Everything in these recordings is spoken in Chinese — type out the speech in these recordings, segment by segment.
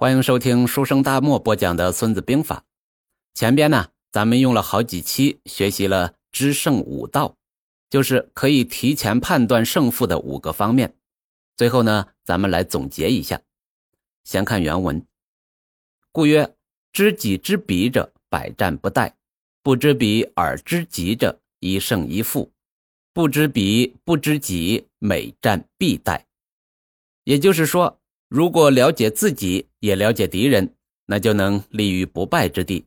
欢迎收听书生大漠播讲的《孙子兵法》。前边呢，咱们用了好几期学习了知胜五道，就是可以提前判断胜负的五个方面。最后呢，咱们来总结一下。先看原文：故曰，知己知彼者，百战不殆；不知彼而知己者，一胜一负；不知彼不知己，每战必殆。也就是说。如果了解自己，也了解敌人，那就能立于不败之地；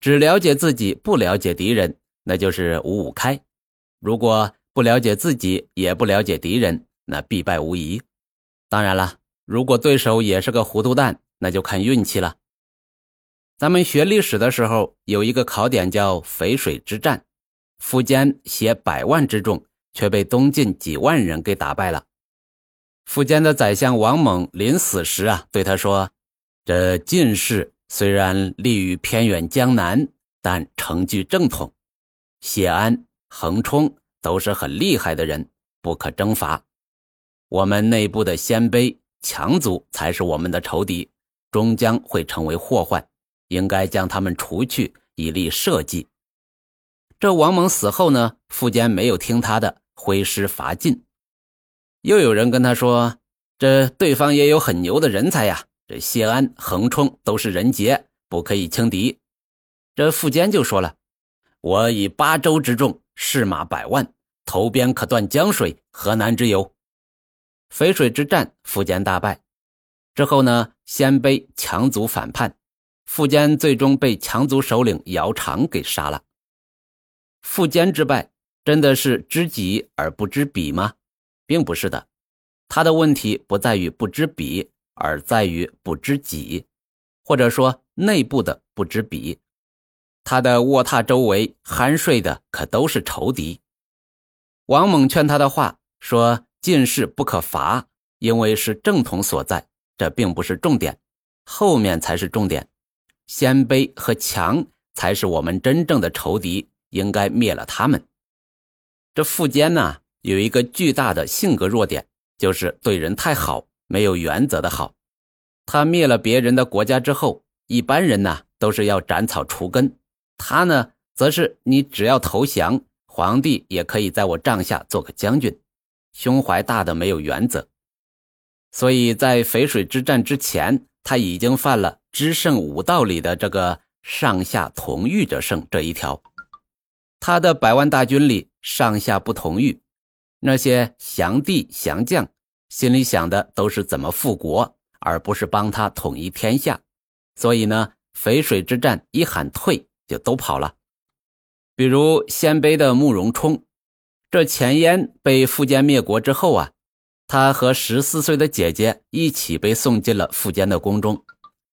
只了解自己，不了解敌人，那就是五五开。如果不了解自己，也不了解敌人，那必败无疑。当然了，如果对手也是个糊涂蛋，那就看运气了。咱们学历史的时候，有一个考点叫淝水之战，苻坚携百万之众，却被东晋几万人给打败了。苻坚的宰相王猛临死时啊，对他说：“这晋士虽然立于偏远江南，但成具正统。谢安、横冲都是很厉害的人，不可征伐。我们内部的鲜卑强族才是我们的仇敌，终将会成为祸患，应该将他们除去，以立社稷。”这王猛死后呢，苻坚没有听他的，挥师伐晋。又有人跟他说：“这对方也有很牛的人才呀，这谢安、横冲都是人杰，不可以轻敌。”这苻坚就说了：“我以八州之众，士马百万，投鞭可断江水，何难之有？”淝水之战，苻坚大败。之后呢，鲜卑强族反叛，苻坚最终被强族首领姚苌给杀了。苻坚之败，真的是知己而不知彼吗？并不是的，他的问题不在于不知彼，而在于不知己，或者说内部的不知彼。他的卧榻周围酣睡的可都是仇敌。王猛劝他的话说：“进士不可伐，因为是正统所在，这并不是重点，后面才是重点。鲜卑和强才是我们真正的仇敌，应该灭了他们。”这苻坚呢？有一个巨大的性格弱点，就是对人太好，没有原则的好。他灭了别人的国家之后，一般人呢都是要斩草除根，他呢则是你只要投降，皇帝也可以在我帐下做个将军，胸怀大的没有原则。所以在淝水之战之前，他已经犯了知胜五道里的这个上下同欲者胜这一条。他的百万大军里上下不同欲。那些降帝降将心里想的都是怎么复国，而不是帮他统一天下。所以呢，淝水之战一喊退，就都跑了。比如鲜卑的慕容冲，这前燕被苻坚灭国之后啊，他和十四岁的姐姐一起被送进了苻坚的宫中。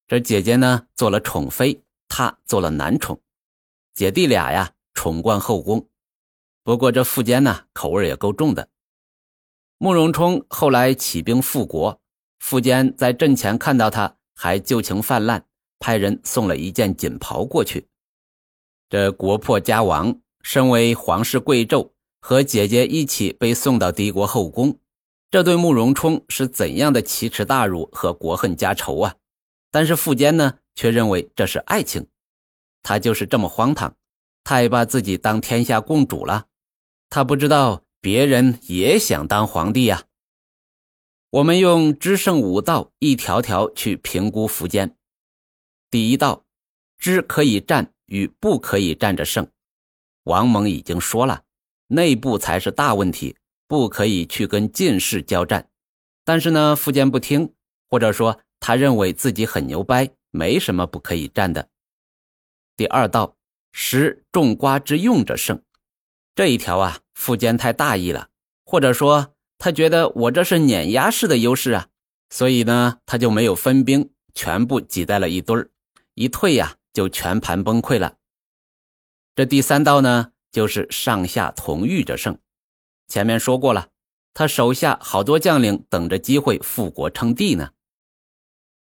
这姐姐呢做了宠妃，他做了男宠，姐弟俩呀宠冠后宫。不过这苻坚呢，口味也够重的。慕容冲后来起兵复国，苻坚在阵前看到他，还旧情泛滥，派人送了一件锦袍过去。这国破家亡，身为皇室贵胄，和姐姐一起被送到敌国后宫，这对慕容冲是怎样的奇耻大辱和国恨家仇啊！但是苻坚呢，却认为这是爱情，他就是这么荒唐，太把自己当天下共主了。他不知道别人也想当皇帝呀。我们用知胜五道一条条去评估苻坚。第一道，知可以战与不可以战着胜。王猛已经说了，内部才是大问题，不可以去跟晋士交战。但是呢，苻坚不听，或者说他认为自己很牛掰，没什么不可以战的。第二道，识种瓜之用者胜。这一条啊，苻坚太大意了，或者说他觉得我这是碾压式的优势啊，所以呢，他就没有分兵，全部挤在了一堆儿，一退呀，就全盘崩溃了。这第三道呢，就是上下同欲者胜。前面说过了，他手下好多将领等着机会复国称帝呢。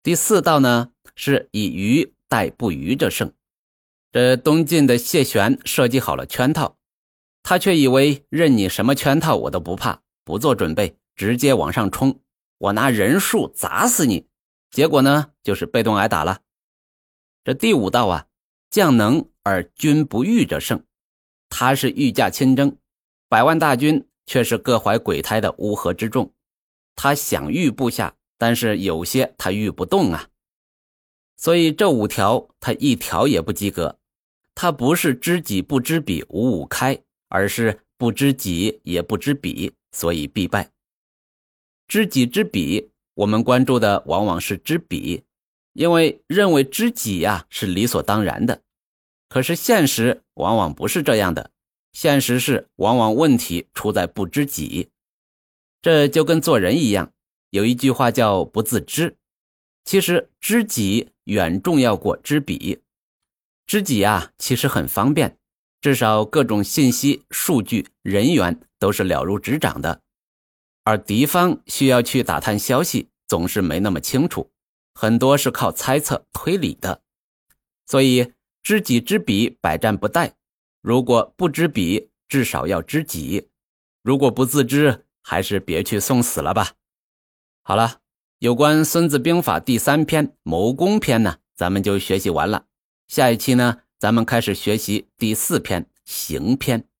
第四道呢，是以愚待不愚者胜。这东晋的谢玄设计好了圈套。他却以为任你什么圈套我都不怕，不做准备直接往上冲，我拿人数砸死你。结果呢就是被动挨打了。这第五道啊，将能而君不御者胜。他是御驾亲征，百万大军却是各怀鬼胎的乌合之众。他想御部下，但是有些他御不动啊。所以这五条他一条也不及格。他不是知己不知彼，五五开，而是不知己也不知彼，所以必败。知己知彼，我们关注的往往是知彼，因为认为知己呀是理所当然的。可是现实往往不是这样的，现实是往往问题出在不知己。这就跟做人一样，有一句话叫不自知。其实知己远重要过知彼。知己啊，其实很方便，至少各种信息、数据、人员都是了如指掌的。而敌方需要去打探消息，总是没那么清楚，很多是靠猜测、推理的，所以。知己知彼，百战不殆。如果不知彼，至少要知己。如果不自知，还是别去送死了吧。好了，有关《孙子兵法》第三篇谋攻篇呢，咱们就学习完了。下一期呢，咱们开始学习第四篇行篇。